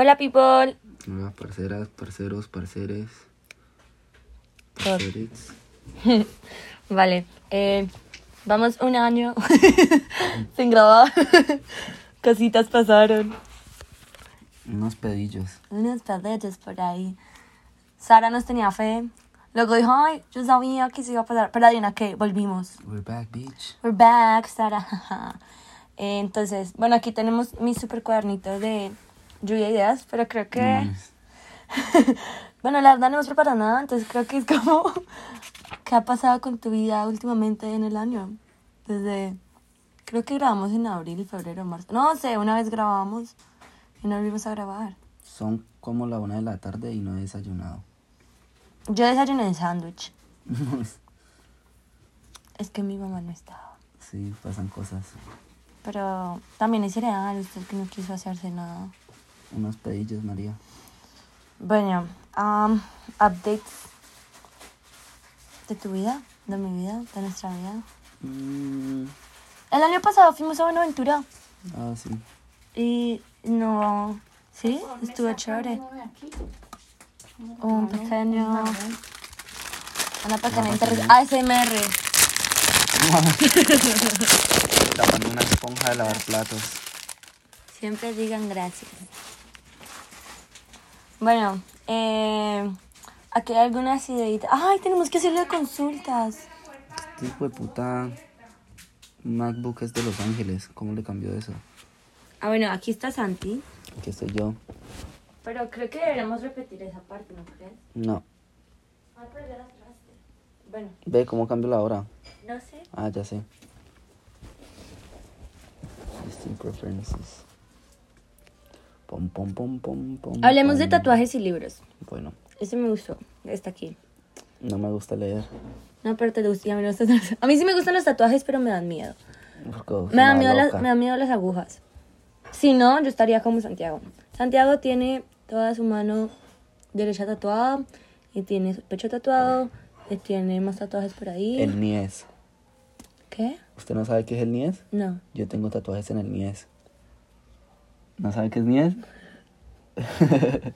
Hola, people. Hola, parceras, parceros, parceres. Parcerits. Vale, eh, vamos un año sin grabar. Cositas pasaron. Unos pedillos. Unos pedillos por ahí. Sara nos tenía fe. Luego dijo, ay, yo sabía que se iba a pasar. Pero adivina qué, volvimos. We're back, bitch. We're back, Sara. Entonces, bueno, aquí tenemos mi super cuadernito de lluvia de ideas, pero creo que... Nice. Bueno, la verdad no hemos preparado nada, entonces creo que es como... ¿Qué ha pasado con tu vida últimamente en el año? Desde... Creo que grabamos en abril, febrero, marzo. No sé, una vez grabamos y no volvimos a grabar. Son como la una de la tarde y no he desayunado. Yo desayuné en sándwich. Es que mi mamá no estaba. sí, pasan cosas. Pero también es cereal, usted que no quiso hacerse nada. Unos pedillos, María. Bueno, um, updates de tu vida, de mi vida, de nuestra vida. Mm, El año pasado fuimos a Buenaventura ah, sí. y no, sí, estuvo chévere. Un pequeño, una pequeña interrupción. ASMR. Tapando una esponja de lavar platos. Siempre digan gracias. Bueno, eh, aquí hay algunas ideitas. Ay, tenemos que hacerle consultas. Este hijo de puta MacBook es de Los Ángeles. ¿Cómo le cambió eso? Ah, bueno, aquí está Santi. Aquí estoy yo. Pero creo que deberíamos repetir esa parte, ¿no crees? No. Ay, pero ya las traste. Bueno, Ve cómo cambia la hora. no sé. Ah, ya sé. System preferences. Pom, pom, pom, pom, pom. Hablemos de pom. tatuajes y libros. Bueno, Ese me gustó. Está aquí. no me gusta leer. No, pero te gusta. A mí, a mí sí me gustan los tatuajes, pero me dan miedo. Porque Me da, una miedo las, me da miedo las agujas. Si no, yo estaría como Santiago. Santiago tiene toda su mano derecha tatuada y tiene su pecho tatuado y tiene más tatuajes por ahí. El Nies. ¿Qué? ¿Usted no sabe qué es el Nies? No. Yo tengo tatuajes en el Nies. ¿No sabe qué es Nies?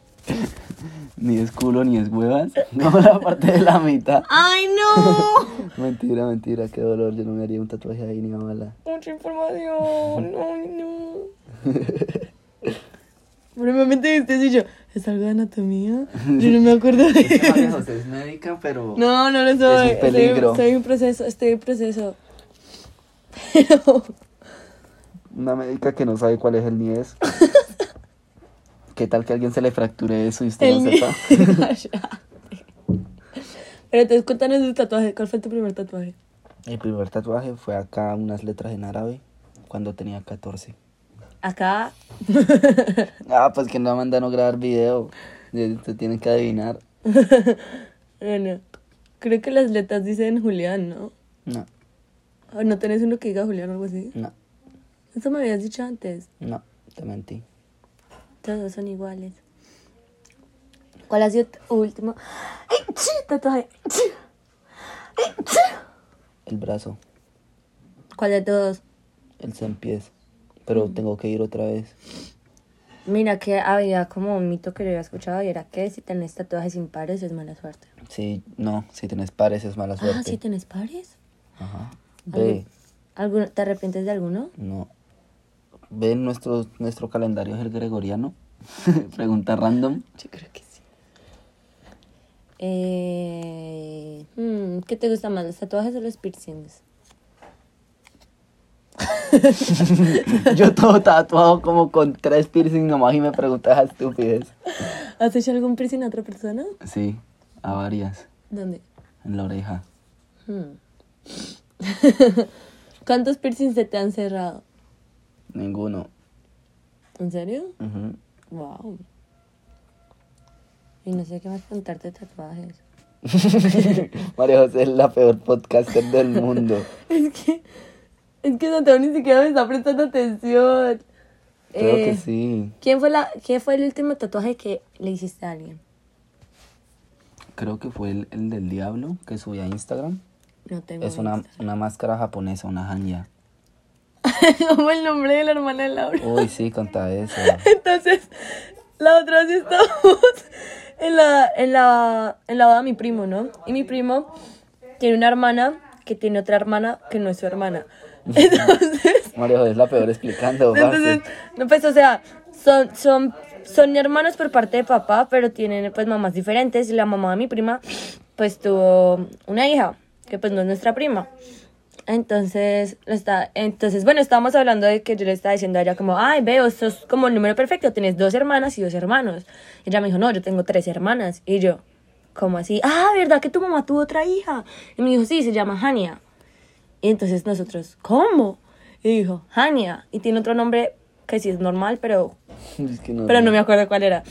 ni es culo ni es huevas. No, la parte de la mitad. ¡Ay, no! Mentira, mentira, qué dolor. Yo no me haría un tatuaje ahí ni a bala. Mucha información. ¡Ay, no! Probablemente usted y yo, ¿es algo de anatomía? Yo no me acuerdo de María José es médica, pero. No, no lo soy. Es un peligro. Estoy, estoy en proceso, estoy en proceso. Pero... Una médica que no sabe cuál es el Nies. ¿Qué tal que a alguien se le fracture eso y usted El no sepa? Pero entonces cuéntanos tu tatuaje. ¿Cuál fue tu primer tatuaje? El primer tatuaje fue acá unas letras en árabe cuando tenía 14. Acá. Ah, pues que no manda a grabar video. Te tienen que adivinar. bueno, creo que las letras dicen Julián, ¿no? No, ¿O no tenés uno que diga Julián o algo así? no, Eso me habías dicho antes. no, te mentí. Todos son iguales. ¿Cuál ha sido tu último tatuaje? El brazo, ¿Cuál de todos? el cien pies. Pero tengo que ir otra vez. Mira que había como un mito que yo había escuchado y era que si tenés tatuajes impares es mala suerte. Sí, no, si tienes pares es mala suerte. Ah, si tenés pares. Ajá. Ve, ¿Alguno, ¿Te arrepientes de alguno? no. Ve nuestro, nuestro calendario es el gregoriano. Pregunta random. Yo creo que sí. Eh, hmm, ¿Qué te gusta más, los tatuajes o los piercings? Yo todo tatuado como con tres piercings nomás y me preguntas a estupidez. ¿Has hecho algún piercing a otra persona? Sí, a varias. ¿Dónde? En la oreja. Hmm. ¿Cuántos piercings se te han cerrado? Ninguno. ¿En serio? Wow. Y no sé qué más contarte de tatuajes. María José es la peor podcaster del mundo. Es que, es que Santiago ni siquiera me está prestando atención. Creo Eh, que sí. ¿quién fue, la, ¿Quién fue el último tatuaje que le hiciste a alguien? Creo que fue el, el del diablo que subí a Instagram. No tengo Es una, Instagram. una máscara japonesa, una hanya. Como el nombre de la hermana de Laura. Uy, sí, contá eso. Entonces, la otra vez estábamos en la, en la, en la boda de mi primo, ¿no? Y mi primo tiene una hermana que tiene otra hermana que no es su hermana. Entonces, María José es la peor explicando, entonces, parce. no, pues, o sea, son, son, son hermanos por parte de papá, pero tienen, pues, mamás diferentes. Y la mamá de mi prima, pues, tuvo una hija, que, pues, no es nuestra prima. Entonces, lo está, entonces, bueno, estábamos hablando de que yo le estaba diciendo a ella como, ay, veo, sos como el número perfecto, tienes dos hermanas y dos hermanos. Y ella me dijo, no, yo tengo tres hermanas. Y yo, ¿cómo así? Ah, ¿verdad que tu mamá tuvo otra hija? Y me dijo, sí, se llama Hania. Y entonces nosotros, ¿cómo? Y dijo, Hania. Y tiene otro nombre que sí es normal, pero, Es que no, pero no me acuerdo cuál era.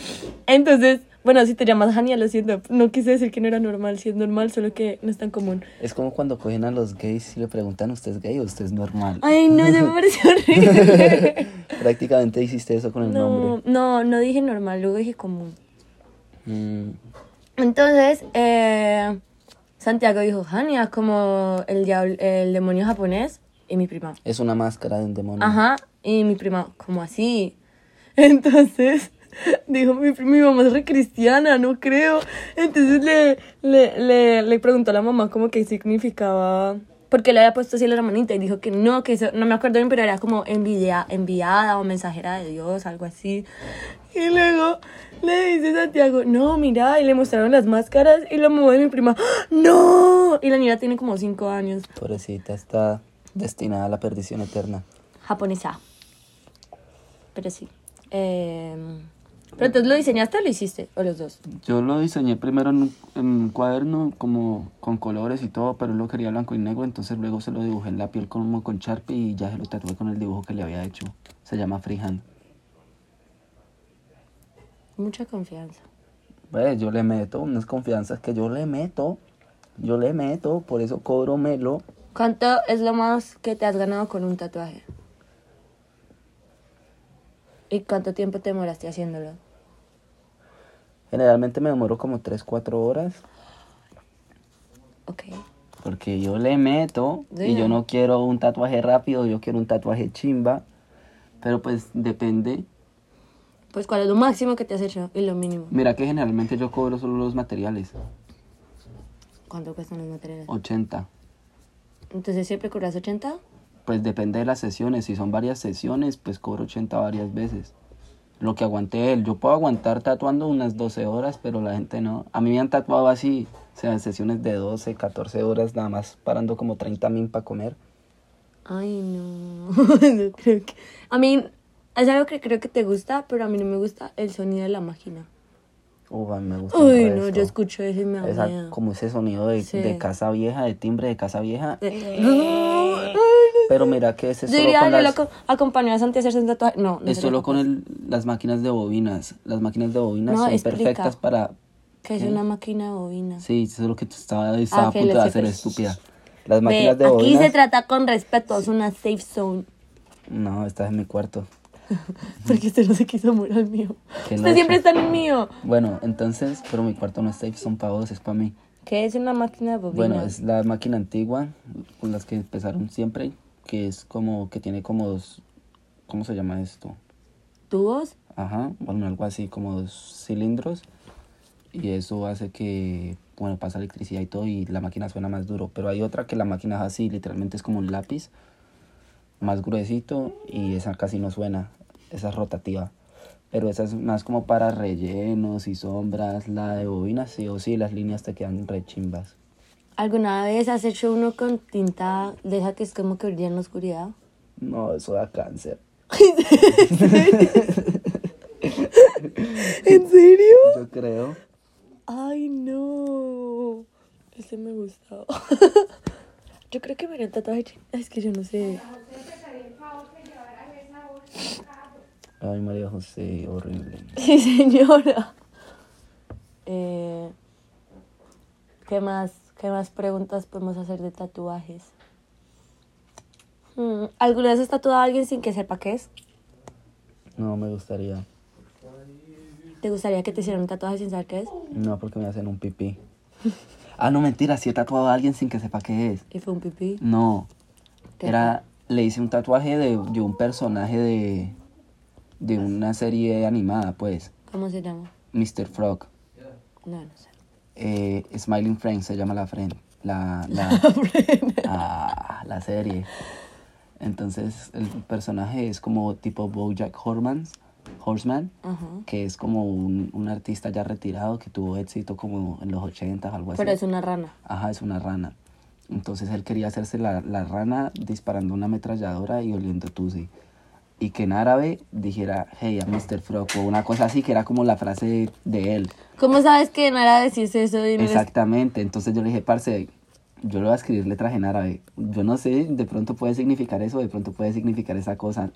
Entonces, bueno, si te llamas Hania, lo siento. No quise decir que no era normal, si es normal, solo que no es tan común. Es como cuando cogen a los gays y le preguntan, ¿usted es gay o usted es normal? Ay, no, se me pareció horrible. Prácticamente hiciste eso con el No, nombre. no, no dije normal, luego dije común. Mm, Entonces, eh, Santiago dijo, Hania, como el, diablo, el demonio japonés. Y mi prima, es una máscara de un demonio. Ajá, y mi prima, ¿cómo así? Entonces, dijo, mi, mi mamá es re cristiana, no creo. Entonces le, le, le, le preguntó a la mamá como qué significaba, porque le había puesto así la hermanita y dijo que no, que eso, no me acuerdo bien, pero era como envidia, enviada o mensajera de Dios, algo así. Y luego le dice Santiago, no, mira, y le mostraron las máscaras y la mamá de mi prima, ¡Ah, no, y la niña tiene como cinco años, Pobrecita, está destinada a la perdición eterna. japonesa. Pero sí. Eh, pero entonces lo diseñaste o lo hiciste, o los dos. Yo lo diseñé primero en un, en un cuaderno como con colores y todo, pero lo quería blanco y negro, entonces luego se lo dibujé en la piel como con Sharpie y ya se lo tatué con el dibujo que le había hecho. Se llama Freehand. Mucha confianza. Pues yo le meto unas confianzas que yo le meto. Yo le meto, por eso cobro melo. ¿Cuánto es lo más que te has ganado con un tatuaje? ¿Y cuánto tiempo te demoraste haciéndolo? Generalmente me demoro como 3, 4 horas. Ok. Porque yo le meto y yo no quiero un tatuaje rápido, yo quiero un tatuaje chimba. Pero pues depende. Pues, ¿cuál es lo máximo que te has hecho y lo mínimo? Mira que generalmente yo cobro solo los materiales. ¿Cuánto cuestan los materiales? 80. Entonces, ¿siempre cobras 80? Pues depende de las sesiones. Si son varias sesiones, pues cobro 80 varias veces. Lo que aguante él. Yo puedo aguantar tatuando unas 12 horas, pero la gente no. A mí me han tatuado así, o sea, sesiones de 12, 14 horas, nada más parando como 30 min para comer. Ay, no. no creo que... A mí, es algo que creo que te gusta, pero a mí no me gusta el sonido de la máquina. Mí me gusta. Uy, no, yo escucho eso y me da como ese sonido de, Sí. de casa vieja, de timbre de casa vieja. Ay, Pero mira que ese es Yo solo diría, con yo las, lo aco- acompañé a Santi a hacerse un tatuaje. No, no es se solo lo con el, las máquinas de bobinas. Las máquinas de bobinas No, son explica. perfectas para... Que es ¿Qué? una máquina de bobina. Sí, eso es lo que estaba, estaba a que punto de hacer estúpida. Las Ve, máquinas de aquí bobinas... se trata con respeto, es una safe zone. No, estás en mi cuarto. Porque usted no se quiso morir al mío. Qué Usted siempre está en el mío. Bueno, entonces, pero mi cuarto no es safe, son para vos, es para mí. ¿Qué es una máquina de bobina? Bueno, es la máquina antigua, con las que empezaron siempre, que es como, que tiene como dos, ¿cómo se llama esto? ¿Tubos? Ajá, bueno, algo así como dos cilindros. Y eso hace que, bueno, pasa electricidad y todo y la máquina suena más duro. Pero hay otra que la máquina es así, literalmente es como un lápiz, más gruesito y esa casi no suena. Esa es rotativa. Pero esa es más como para rellenos y sombras. La de bobina sí o sí, las líneas te quedan re chimbas. ¿Alguna vez has hecho uno con tinta de esa que es como que brilla en la oscuridad? No, eso da cáncer. ¿En serio? Yo creo. Ay, no. Ese me gustaba. yo creo que me haría un tatuaje. Es que yo no sé. Ay, María José, horrible. Sí, señora. Eh, ¿Qué más? ¿Qué más preguntas podemos hacer de tatuajes? Hmm, ¿Alguna vez has tatuado a alguien sin que sepa qué es? No me gustaría. ¿Te gustaría que te hicieran un tatuaje sin saber qué es? No, porque me hacen un pipí. Ah, no, mentira, sí he tatuado a alguien sin que sepa qué es. ¿Y fue un pipí? No. ¿Qué Era, le hice un tatuaje de, de un personaje de, de una serie animada, pues. ¿Cómo se llama? Mr. Frog. No, no sé. Eh, Smiling Friend se llama la friend. La, la, ah, la serie. Entonces el personaje es como tipo Bojack Horseman, Horseman que es como un, un artista ya retirado que tuvo éxito como en los 80 algo así. Pero es una rana. Ajá, es una rana. Entonces él quería hacerse la, la rana disparando una ametralladora y oliendo tusi. Y que en árabe dijera, hey, a Mr. Frog, o una cosa así, que era como la frase de, él. ¿Cómo sabes que en árabe sí es eso? Y no Exactamente. Entonces yo le dije, parce, yo le voy a escribir letras en árabe. Yo no sé, de pronto puede significar eso, de pronto puede significar esa cosa,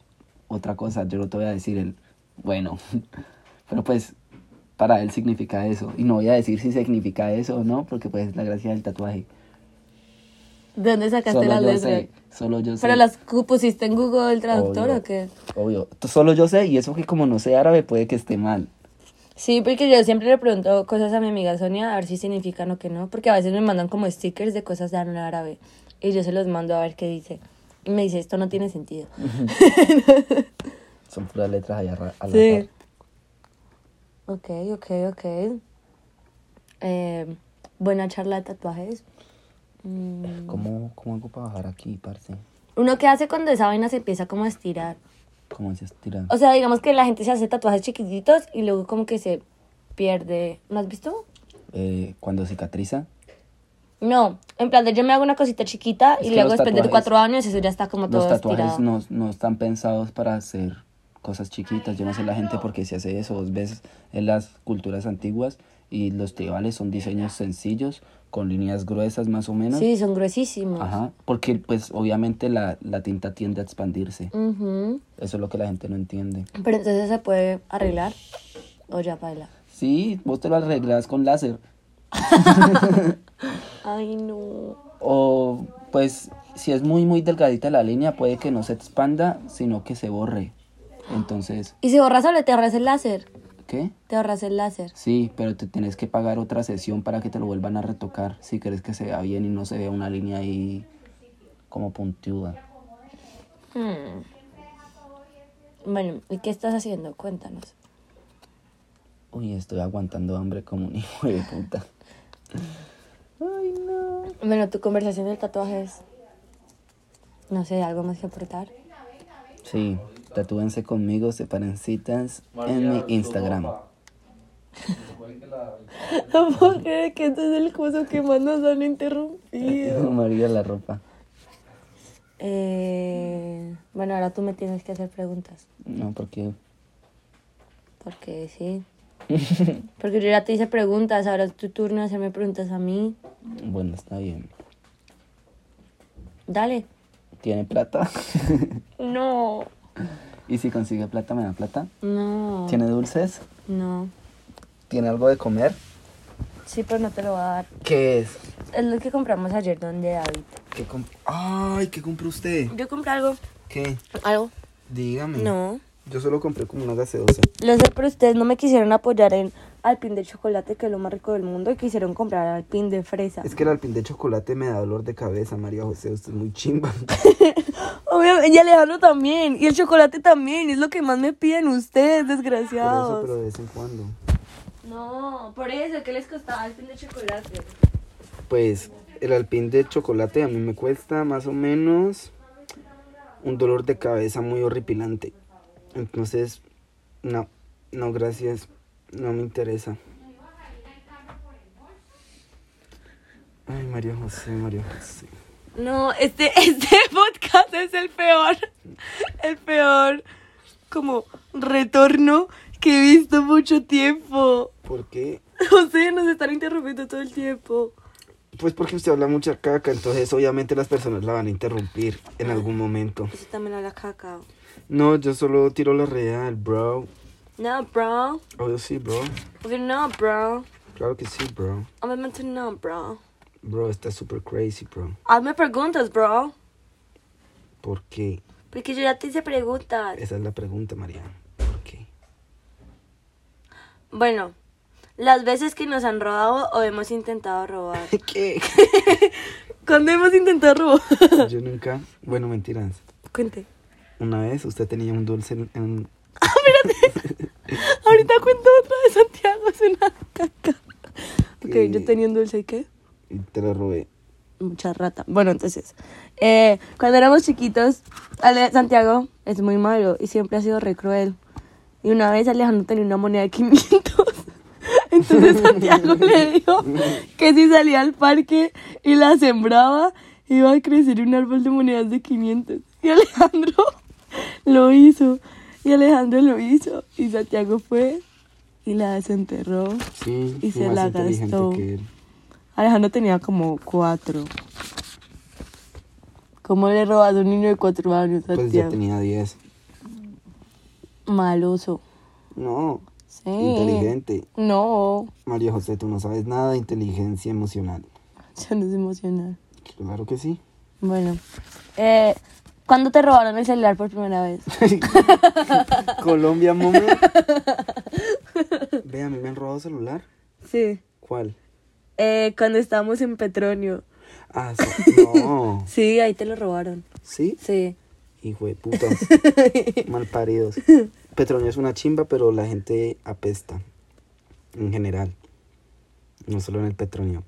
otra cosa. Yo no te voy a decir el, bueno, pero pues para él significa eso. Y no voy a decir si significa eso o no, porque pues es la gracia del tatuaje. ¿De dónde sacaste Solo las yo letras? sé, solo yo sé. ¿Pero las pusiste en Google el traductor Obvio. o qué? Obvio. Solo yo sé, y eso que como no sé árabe puede que esté mal. Sí, porque yo siempre le pregunto cosas a mi amiga Sonia a ver si significan o qué no, porque a veces me mandan como stickers de cosas de árabe y yo se los mando a ver qué dice. Y me dice, esto no tiene sentido. Son puras letras allá al Sí. Ok, ok, ok. Eh, buena charla de tatuajes. Mm, ¿Cómo, ¿Cómo hago para bajar aquí, parce? Uno que hace cuando esa vaina se empieza como a estirar. ¿Cómo se estira? O sea, digamos que la gente se hace tatuajes chiquititos y luego como que se pierde. ¿No has visto? Eh, cuando cicatriza. No, en plan de yo me hago una cosita chiquita Es y luego después de cuatro años eso ya está como todo Los tatuajes estirado. no, no están pensados para hacer cosas chiquitas. Yo no sé la gente por qué se hace eso. Vos ves en las culturas antiguas y los tribales son diseños sencillos con líneas gruesas más o menos. Sí, son gruesísimos. Ajá, porque pues obviamente la, la tinta tiende a expandirse. Eso es lo que la gente no entiende. Pero entonces se puede arreglar o ya baila. Sí, vos te lo arreglas con láser. Ay, no. O pues si es muy muy delgadita la línea puede que no se expanda, sino que se borre. Entonces, ¿Y si borras solo te ahorras el láser? ¿Qué? Te ahorras el láser. Sí, pero te tienes que pagar otra sesión para que te lo vuelvan a retocar si quieres que se vea bien y no se vea una línea ahí como puntiuda. Hmm. Bueno, ¿y qué estás haciendo? Cuéntanos. Uy, estoy aguantando hambre como un hijo de puta. Ay, no. Bueno, tu conversación del tatuaje es... No sé, algo más que aportar. Sí, tatúense conmigo, separen citas en mi Instagram. No puedo creer que este es el curso que más nos han interrumpido. María la ropa. Eh, bueno, ahora tú me tienes que hacer preguntas. No, porque Porque sí. Porque yo ya te hice preguntas, ahora es tu turno de hacerme preguntas a mí. bueno, está bien. Dale. ¿Tiene plata? No. ¿Y si consigue plata, me da plata? No. ¿Tiene dulces? No. ¿Tiene algo de comer? Sí, pero no te lo voy a dar. ¿Qué es? Es lo que compramos ayer donde David. ¿Qué comp- Ay, ¿qué compró usted? Yo compré algo. ¿Qué? ¿Algo? Dígame. No. Yo solo compré como una gaseosa. Lo sé, pero ustedes no me quisieron apoyar en Alpin de chocolate, que es lo más rico del mundo, y quisieron comprar Alpin de fresa. Es que el alpín de chocolate me da dolor de cabeza, María José. Usted es muy chimba. Obviamente, y Alejandro también, y el chocolate también, es lo que más me piden ustedes, Por eso, desgraciados. pero de vez en cuando. No, por eso, ¿qué les costaba Alpin de chocolate? Pues el alpín de chocolate a mí me cuesta más o menos un dolor de cabeza muy horripilante. Entonces, no, no, gracias. No me interesa. Ay, María José, María José. No, este, este podcast es el peor, el peor como retorno que he visto mucho tiempo. ¿Por qué? No sé, nos están interrumpiendo todo el tiempo. Pues porque usted habla mucha caca, entonces obviamente las personas la van a interrumpir en algún momento. Eso también habla caca. No, yo solo tiro la real, bro. No, bro. Obvio sí, bro. Porque no, bro. Claro que sí, bro. Obviamente no, bro. Bro, está super crazy, bro. Hazme preguntas, bro. ¿Por qué? Porque yo ya te hice preguntas. Esa es la pregunta, María. ¿Por qué? Bueno, las veces que nos han robado o hemos intentado robar. ¿Qué? ¿Cuándo hemos intentado robar? Yo nunca. Bueno, mentiras. Cuente. Una vez usted tenía un dulce en. en- Ahorita cuento otra de Santiago, es una caca. Ok, ¿Qué? yo tenía un dulce y qué? Y te lo robé. Mucha rata. Bueno, entonces, eh, cuando éramos chiquitos, Ale- Santiago es muy malo y siempre ha sido re cruel. Y una vez Alejandro tenía una moneda de 500. Entonces Santiago le dijo que si salía al parque y la sembraba, iba a crecer un árbol de monedas de 500. Y Alejandro lo hizo. Y Alejandro lo hizo. Y Santiago fue y la desenterró. Sí, Y se la gastó. que él. Alejandro tenía como cuatro. ¿Cómo le robas a un niño de cuatro años, Pues ya Santiago? tenía 10. Maloso. No, Sí. inteligente. No, María José, tú no sabes nada de inteligencia emocional. ya no es emocional. Claro que sí. Bueno, eh, ¿cuándo te robaron el celular por primera vez? Colombia, moment. Ve, a mí me han robado celular. Sí. ¿Cuál? Eh, cuando estábamos en Petronio. Ah, sí. No. Sí, ahí te lo robaron. ¿Sí? Sí. Hijo de putas. Malparidos. Petronio es una chimba, pero la gente apesta. En general. No solo en el Petronio.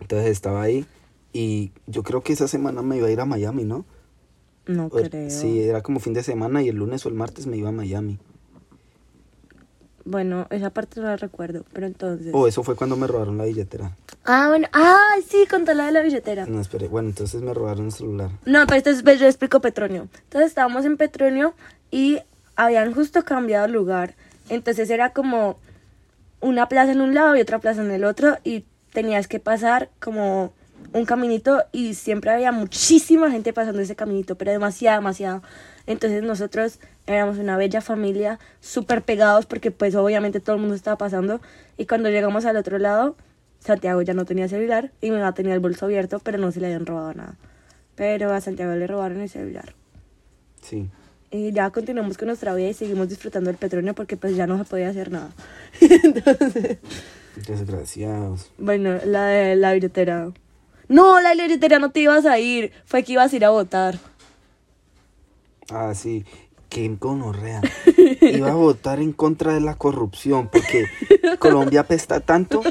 Entonces estaba ahí. Y yo creo que esa semana me iba a ir a Miami, ¿no? No O- creo. Sí, era como fin de semana y el lunes o el martes me iba a Miami. Bueno, esa parte no la recuerdo, pero entonces... O eso fue cuando me robaron la billetera. Ah, bueno. Ah, sí, contó la de la billetera. No, esperé. Bueno, entonces me robaron el celular. No, pero entonces pues, yo explico Petronio. Entonces estábamos en Petronio y habían justo cambiado lugar. Entonces era como una plaza en un lado y otra plaza en el otro y tenías que pasar como un caminito y siempre había muchísima gente pasando ese caminito, pero demasiado, demasiado. Entonces nosotros éramos una bella familia, súper pegados porque pues obviamente todo el mundo estaba pasando y cuando llegamos al otro lado, Santiago ya no tenía celular y mi mamá tenía el bolso abierto, pero no se le habían robado nada. Pero a Santiago le robaron el celular. Sí. Y ya continuamos con nuestra vida y seguimos disfrutando del petróleo porque pues ya no se podía hacer nada. Entonces, Desgraciados. bueno, la de la billetera. No, la billetera no te ibas a ir. Fue que ibas a ir a votar. Ah, sí. Qué gonorrea. Iba a votar en contra de la corrupción porque Colombia apesta tanto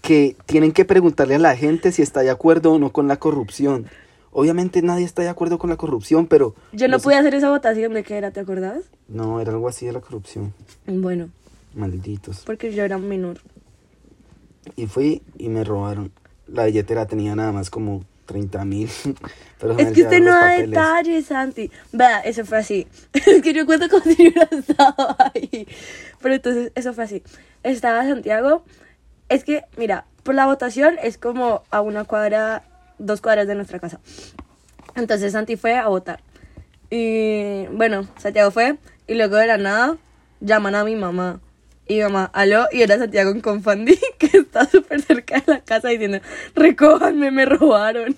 que tienen que preguntarle a la gente si está de acuerdo o no con la corrupción. Obviamente nadie está de acuerdo con la corrupción, pero... Yo no los- pude hacer esa votación de qué era, ¿te acordás? No, era algo así de la corrupción. Bueno, Malditos. porque yo era menor. Y fui y me robaron. La billetera tenía nada más como 30 mil. Es que usted no da detalles, Santi. Vea, eso fue así. Es que yo cuento como si yo hubiera estado ahí. Pero entonces, eso fue así. Estaba Santiago. Es que, mira, por la votación es como a una cuadra, dos cuadras de nuestra casa. Entonces Santi fue a votar. Y bueno, Santiago fue. Y luego de la nada, llaman a mi mamá. Y mi mamá, aló, y era Santiago en Confandi, que está súper cerca de la casa diciendo, recójanme, me robaron.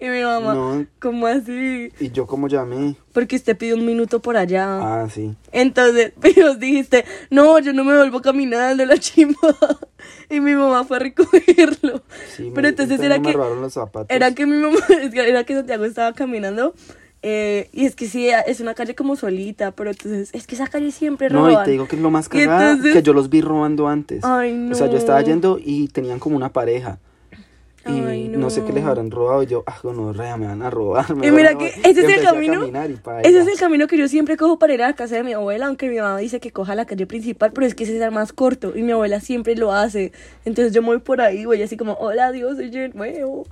Y mi mamá, No. ¿cómo así? Y yo como llamé. Porque usted pidió un minuto por allá. Ah, sí. Entonces, vos dijiste, no, yo no me vuelvo caminando la chimba. Y mi mamá fue a recogerlo. Sí, me- Pero entonces entonces era me que, robaron los zapatos. era que mi mamá, era que Santiago estaba caminando. Eh, y es que sí, es una calle como solita, pero entonces, es que esa calle siempre No, roban. y te digo que es lo más Y cagado, entonces- que yo los vi robando antes. Ay, O sea, yo estaba no. yendo y tenían como una pareja. Y Ay, no. sé qué les no. habrán robado. Y yo, ah, no, rea, me van a robar. me Y mira que robar". ese Y es el camino. Ese es el camino que yo siempre cojo para ir a la casa de mi abuela, aunque mi mamá dice que coja la calle principal, pero es que ese es el más corto y mi abuela siempre lo hace. Entonces yo me voy por ahí, voy así como, hola Dios, soy yo nuevo.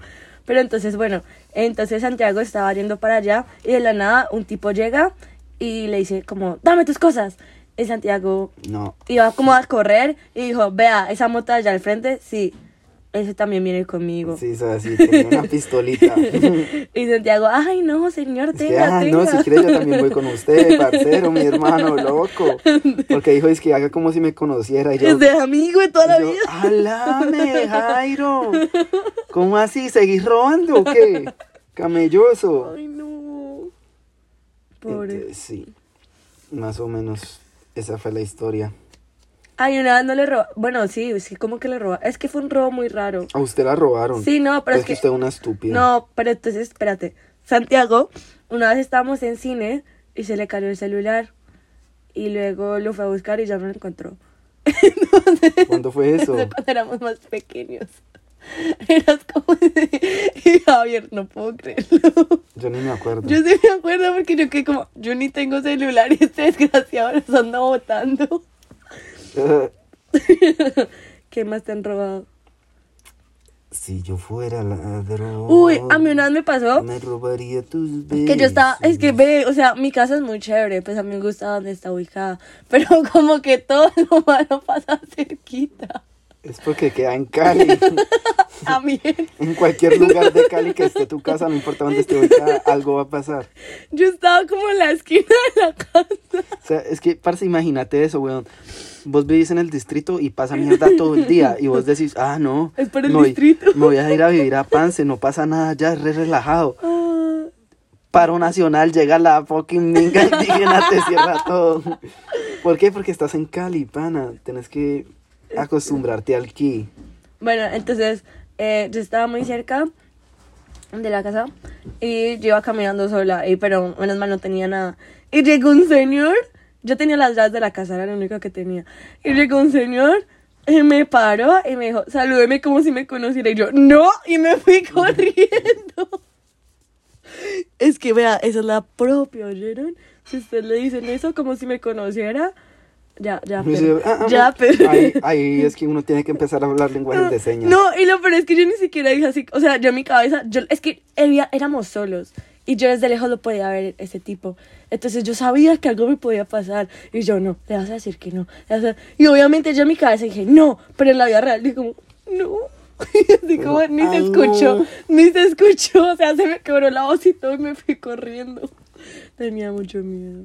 Pero entonces, bueno, entonces Santiago estaba yendo para allá y de la nada un tipo llega y le dice como, dame tus cosas. Y Santiago No, iba como a correr y dijo, vea, esa moto allá al frente, sí, ese también viene conmigo. sí, o sea, sí, tenía una pistolita. Y Santiago, ay no, señor, Es que, tenga, ah, no, tenga". si quieres yo también voy con usted, parcero, mi hermano, loco. Porque dijo, es que haga como si me conociera. Y yo, Es de amigo de toda la yo, vida. alame, Jairo. ¿Cómo así? ¿Seguís robando o qué? Camelloso. Ay, no. Pobre. Entonces, sí, más o menos esa fue la historia. Ay, una vez no le robó. Bueno, sí, sí, como que le robó. Es que fue un robo muy raro. A usted la robaron. Sí, no, pero es que. usted es una estúpida. No, pero entonces, espérate. Santiago, una vez estábamos en cine y se le cayó el celular. y luego lo fue a buscar y ya no lo encontró. ¿Cuándo fue eso? Cuando éramos más pequeños. Eras como de, y Javier, no puedo creerlo. Yo ni me acuerdo. Yo sí me acuerdo porque yo que como, yo ni tengo celular y este desgraciado los anda botando. ¿Qué más te han robado? si yo fuera ladrón. Uy, a mí una vez me pasó Me robaría tus besos. que yo estaba, es que ve, o sea, mi casa es muy chévere, pues a mí me gusta donde está ubicada, pero como que todo lo malo pasa cerquita. Es porque queda en Cali. También. en cualquier lugar de Cali que esté tu casa, no importa dónde esté ubicada, algo va a pasar. Yo estaba como en la esquina de la casa. O sea, es que, parce, imagínate eso, weón. Vos vivís en el distrito y pasa mierda todo el día. Y vos decís, ah, no. Es por el me voy- distrito. Me voy a ir a vivir a Pance, no pasa nada, ya es re relajado. Ah, Paro nacional, llega la fucking minga indígena, te cierra todo. ¿Por qué? Porque estás en Cali, pana. Tenés que acostumbrarte al ki. Bueno, entonces eh, yo estaba muy cerca de la casa y yo iba caminando sola, y, pero menos mal no tenía nada. Y llegó un señor, yo tenía las llaves de la casa, era lo único que tenía. Y llegó un señor y me paró y me dijo, salúdeme como si me conociera. Y yo, no, y me fui corriendo. Es que vea, esa es la propia, ¿oyeron? Si usted le dicen eso como si me conociera, ya, ya, pero, "Ah, ah, ya, ah". pero. Ahí, ahí es que uno tiene que empezar a hablar lenguajes de señas. No, y lo peor es que yo ni siquiera dije así, o sea, yo en mi cabeza, yo, es que había- éramos solos y yo desde lejos lo podía ver ese tipo. Entonces yo sabía que algo me podía pasar y yo no, le vas a decir que no. a- Y obviamente yo en mi cabeza dije no, pero en la vida real dije como no. Y así como ni se Ay, escuchó, no. ni se escuchó, o sea, se me quebró la voz y todo y me fui corriendo. Tenía mucho miedo.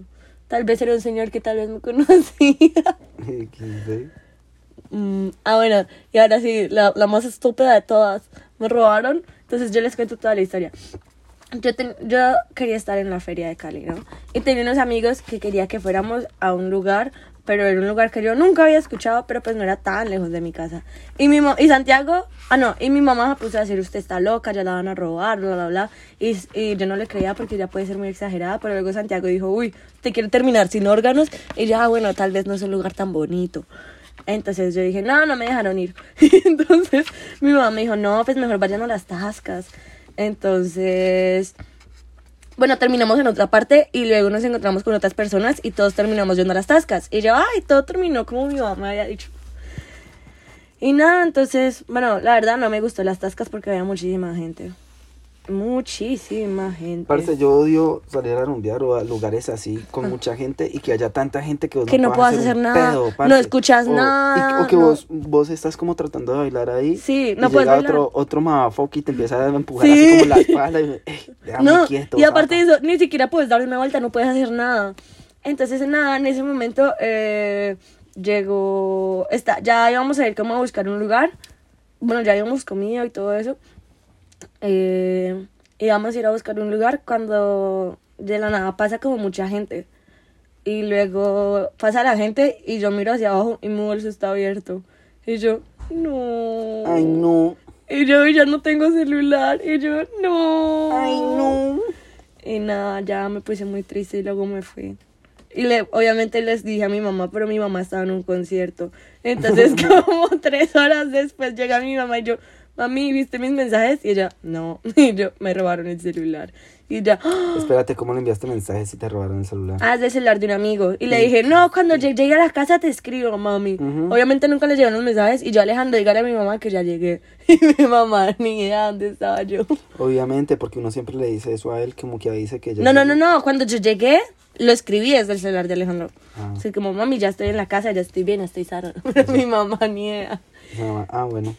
Tal vez era un señor que tal vez me conocía. XD. Mm, ah, bueno, y ahora sí, la, la más estúpida de todas. Me robaron, entonces yo les cuento toda la historia. Yo, ten- yo quería estar en la feria de Cali, ¿no? Y tenía unos amigos que quería que fuéramos a un lugar, pero era un lugar que yo nunca había escuchado, pero pues no era tan lejos de mi casa. Y, mi y Santiago, ah, no, y mi mamá se puso a decir, usted está loca, ya la van a robar, bla, bla, bla. Y, y yo no le creía porque ya puede ser muy exagerada, pero luego Santiago dijo, uy, te quiero terminar sin órganos. Y ya, bueno, tal vez no es un lugar tan bonito. Entonces yo dije, no, no me dejaron ir. Entonces mi mamá me dijo, no, pues mejor vayan a las tascas. Entonces, bueno, terminamos en otra parte y luego nos encontramos con otras personas y todos terminamos yendo a las tascas. Y yo, ay, todo terminó como mi mamá me había dicho. Y nada, entonces, bueno, la verdad no me gustó las tascas porque había muchísima gente. Muchísima gente. Parce, yo odio salir a rumbear o a lugares así con mucha gente y que haya tanta gente que vos Que no puedas un hacer nada, pedo, no escuchas O- y- nada, o que no. vos, vos estás como tratando de bailar ahí. Sí, y no puedes llega bailar. otro, otro motherfucker y te empieza a empujar Sí. así como la espalda y déjame No, quieto. y aparte de eso, ni siquiera puedes dar una vuelta, no puedes hacer nada. Entonces, nada, en ese momento eh, llegó, está, ya íbamos a ir como a buscar un lugar. Bueno, ya habíamos comido y todo eso. Eh, íbamos a ir a buscar un lugar cuando de la nada pasa como mucha gente. Y luego pasa la gente y yo miro hacia abajo y mi bolso está abierto. Y yo, no. Ay, no. Y yo ya no tengo celular. Y yo, no. Ay, no. Y nada, ya me puse muy triste y luego me fui. Y le, obviamente les dije a mi mamá, pero mi mamá estaba en un concierto. Entonces, como tres horas después llega mi mamá y yo, mami, ¿viste mis mensajes? Y ella, no. Y yo, me robaron el celular. Y ya, ¡ah! Espérate, ¿cómo le enviaste mensajes si te robaron el celular? Ah, es del celular de un amigo. Y le dije, no, cuando llegue llegue a la casa te escribo, mami. Obviamente nunca le llegaron los mensajes. Y yo, Alejandro, dígale a mi mamá que ya llegué. Y mi mamá, ni idea dónde estaba yo. Obviamente, porque uno siempre le dice eso a él, como que dice que ya. No, no, no, no. Cuando yo llegué, lo escribí desde el celular de Alejandro. Ah. Así como, mami, ya estoy en la casa, ya estoy bien, estoy sana. Pero mi mamá ni idea. Ah, bueno.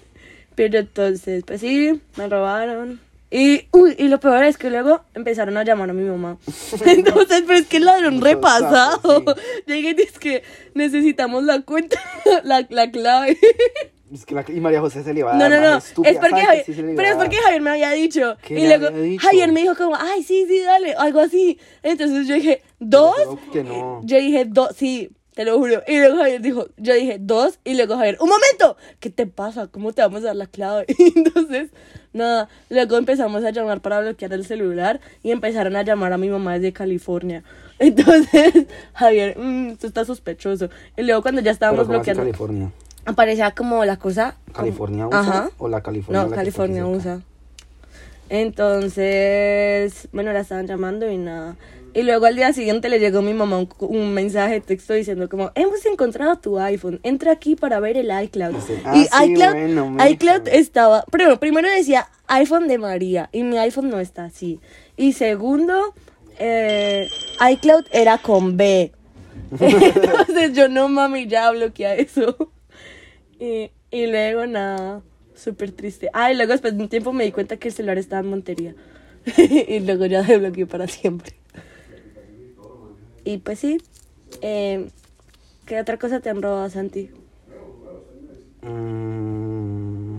Pero entonces, pues sí, me robaron. Y, uy, y lo peor es que luego empezaron a llamar a mi mamá. Entonces, pero es que el ladrón repasado. Llegué y dice que necesitamos la cuenta, la, la clave. Es que la, y María José se le va a No, dar no, no. estúpida, Es porque ¿sabe que Javier, sí pero iba es porque Javier me había dicho. ¿Qué Y luego dicho? Javier me dijo como, ay, sí, sí, dale, algo así. Entonces yo dije, ¿dos? Yo no. Yo dije, dos, sí. Te lo juro. Y luego Javier dijo, yo dije, dos. Y luego Javier, un momento, ¿qué te pasa? ¿Cómo te vamos a dar la clave? Y entonces, nada, luego empezamos a llamar para bloquear el celular y empezaron a llamar a mi mamá desde California. Entonces, Javier, mmm, esto está sospechoso. Y luego cuando ya estábamos Pero ¿cómo así bloqueando, California? aparecía como la cosa... como- ¿California USA Ajá. o la California? No, la California? USA. Entonces, bueno, la estaban llamando y nada. Y luego al día siguiente le llegó a mi mamá un, un mensaje de texto diciendo como, hemos encontrado tu iPhone, entra aquí para ver el iCloud. Sí. y Ah, sí, iCloud, bueno, iCloud estaba, primero, primero decía iPhone de María y mi iPhone no está así. Y segundo, eh, iCloud era con B. Entonces yo no mami, ya bloquea eso. Y, y luego nada, súper triste. Ah, y luego después de un tiempo me di cuenta que el celular estaba en Montería. y luego ya desbloqueé para siempre. Y pues sí. eh, ¿Qué otra cosa te han robado, Santi? Mm,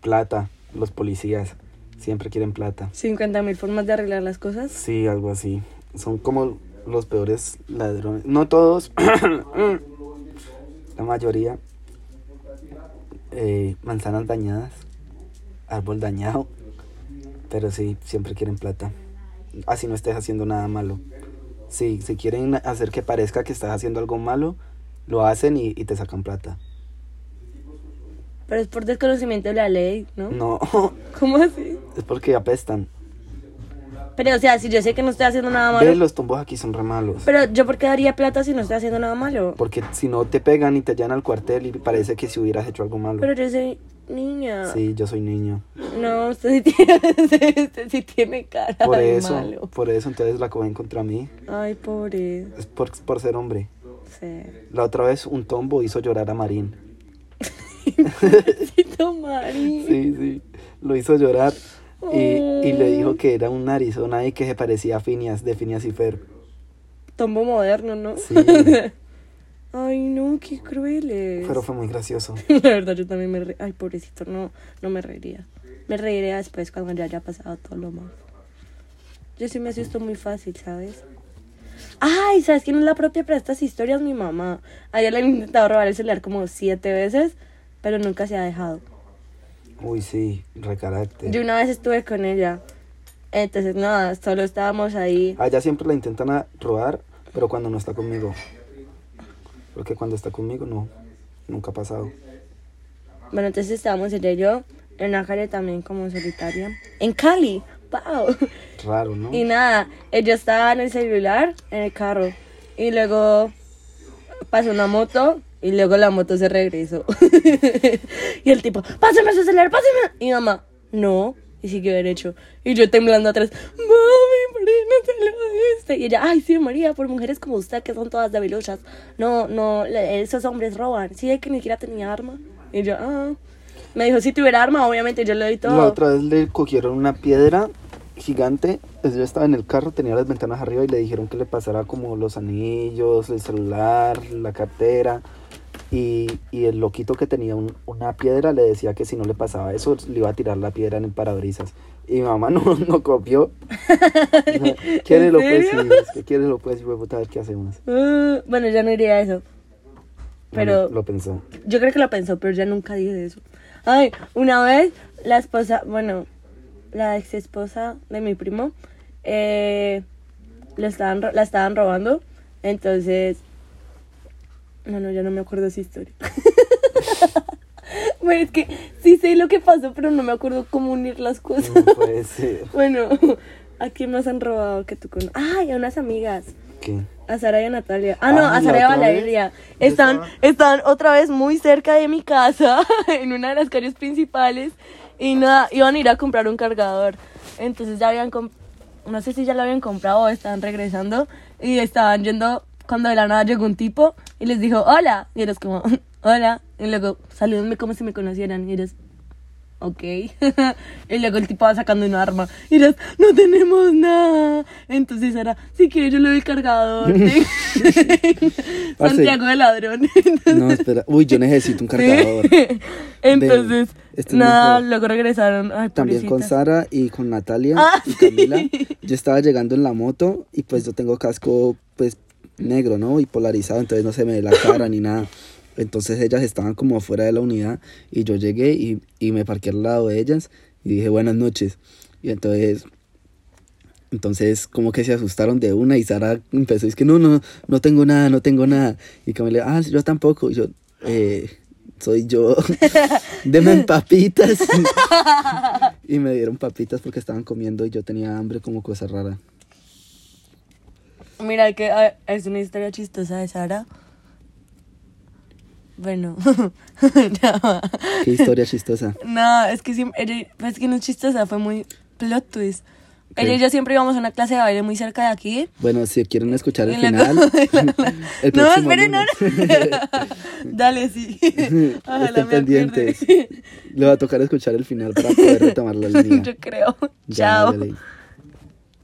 plata, los policías siempre quieren plata. 50 mil formas de arreglar las cosas. Sí, algo así. Son como los peores ladrones. No todos, la mayoría. Eh, manzanas dañadas, árbol dañado. Pero sí, siempre quieren plata. Así no estés haciendo nada malo. Sí, si quieren hacer que parezca que estás haciendo algo malo, lo hacen y, y te sacan plata. Pero es por desconocimiento de la ley, ¿no? No, ¿Cómo así? es porque apestan. Pero, o sea, si yo sé que no estoy haciendo nada malo. Ve, los tumbos aquí son re malos. Pero yo, ¿por qué daría plata si no estoy haciendo nada malo? Porque si no te pegan y te llevan al cuartel y parece que si hubieras hecho algo malo. Pero yo soy niña. Sí, yo soy niño. No, usted sí tiene, usted sí tiene cara Por de eso, malo. por eso entonces la cogen contra mí. Ay, pobre. Es por, por ser hombre. Sí. La otra vez un tombo hizo llorar a Marín. Mari. Sí, sí. Lo hizo llorar y, y le dijo que era un Arizona y que se parecía a Phineas, de Phineas y Ferb. Tombo moderno, ¿no? Sí. Ay, no, qué crueles. Pero fue muy gracioso. La verdad, yo también me re... Ay, pobrecito, no, no me reiría. Me reiría después cuando ya haya pasado todo lo malo. Yo sí me asusto muy fácil, ¿sabes? Ay, ¿sabes quién es la propia para estas historias? Mi mamá. A ella le han intentado robar el celular como siete veces, pero nunca se ha dejado. Uy, sí, recarácter. Yo una vez estuve con ella. Entonces, nada, solo estábamos ahí. Allá siempre la intentan robar, pero cuando no está conmigo. Porque cuando está conmigo no, nunca ha pasado. Bueno, entonces estábamos ella y yo en calle también como solitaria. En Cali. ¡Wow! Raro, ¿no? Y nada, ella estaba en el celular, en el carro. Y luego pasó una moto y luego la moto se regresó. y el tipo, pásame su celular, pásame. Y mamá, no. Y siguió derecho. Y yo temblando atrás, mami, ¿por qué no te lo diste? Y ella, ay, sí, María, por mujeres como usted que son todas debiluchas. No, no, esos hombres roban. Sí, es que ni siquiera tenía arma. Y yo, ah. Me dijo, si tuviera arma, obviamente yo le doy todo. La otra vez le cogieron una piedra gigante. pues yo estaba en el carro, tenía las ventanas arriba y le dijeron que le pasara como los anillos, el celular, la cartera. Y, y el loquito que tenía un- una piedra le decía que si no le pasaba eso, le iba a tirar la piedra en el parabrisas. Y mi mamá no, no copió. Quiérelo pues, serio? sí, es que quiérelo pues, y puta, a ver qué hacemos. Ah, bueno, ya no diría eso. Pero Bueno, lo pensó. yo creo que lo pensó, pero ya nunca dije eso. Ay, una vez la esposa, bueno, la ex esposa de mi primo, eh, lo estaban, la estaban robando. Entonces, no, no, ya no me acuerdo esa historia. bueno, es que sí sé lo que pasó, pero no me acuerdo cómo unir las cosas. No puede ser. bueno, ¿a quién más han robado que tú conoces? Ay, a unas amigas. ¿Qué? A Sara y a Natalia. Ah, no, Ah, a ¿la Sara y a? Valeria. Están, estaba- están otra vez muy cerca de mi casa, en una de las calles principales. Y nada, iban a ir a comprar un cargador. Entonces ya habían no sé si ya lo habían comprado o estaban regresando. Y estaban yendo, cuando de la nada llegó un tipo y les dijo, hola. Y eres como, hola. Y luego, salúdenme como si me conocieran. Y eres, ok. y luego el tipo va sacando un arma. Y eres, no tenemos nada. Entonces era, si quieres yo le doy el cargador. Santiago de ladrón. No, espera. Uy, yo necesito un cargador. Entonces, este nada, luego regresaron. Ay, También con pobrecitas. Sara y con Natalia Ah, y Camila. Yo estaba llegando en la moto y pues yo tengo casco pues negro, ¿no? Y polarizado, entonces no se me ve la cara ni nada. Entonces ellas estaban como fuera de la unidad y yo llegué y, y me parqué al lado de ellas y dije buenas noches. Y entonces, entonces como que se asustaron de una y Sara empezó es que no, no, no tengo nada, no tengo nada. Y Camila, ah, yo tampoco. Y yo, eh, soy yo. Deme papitas. y me dieron papitas porque estaban comiendo y yo tenía hambre como cosa rara. Mira que es una historia chistosa de Sara. Bueno, va. Qué historia chistosa. No, es que siempre, ella, es que no es chistosa, fue muy plot twist. Ella y yo siempre íbamos a una clase de baile muy cerca de aquí. Bueno, si quieren escuchar el final. el no, esperen, no, no. Dale, sí. Ojalá Estén me pendientes. Le va a tocar escuchar el final para poder retomar la línea. Yo creo. Ya, Chao. dale.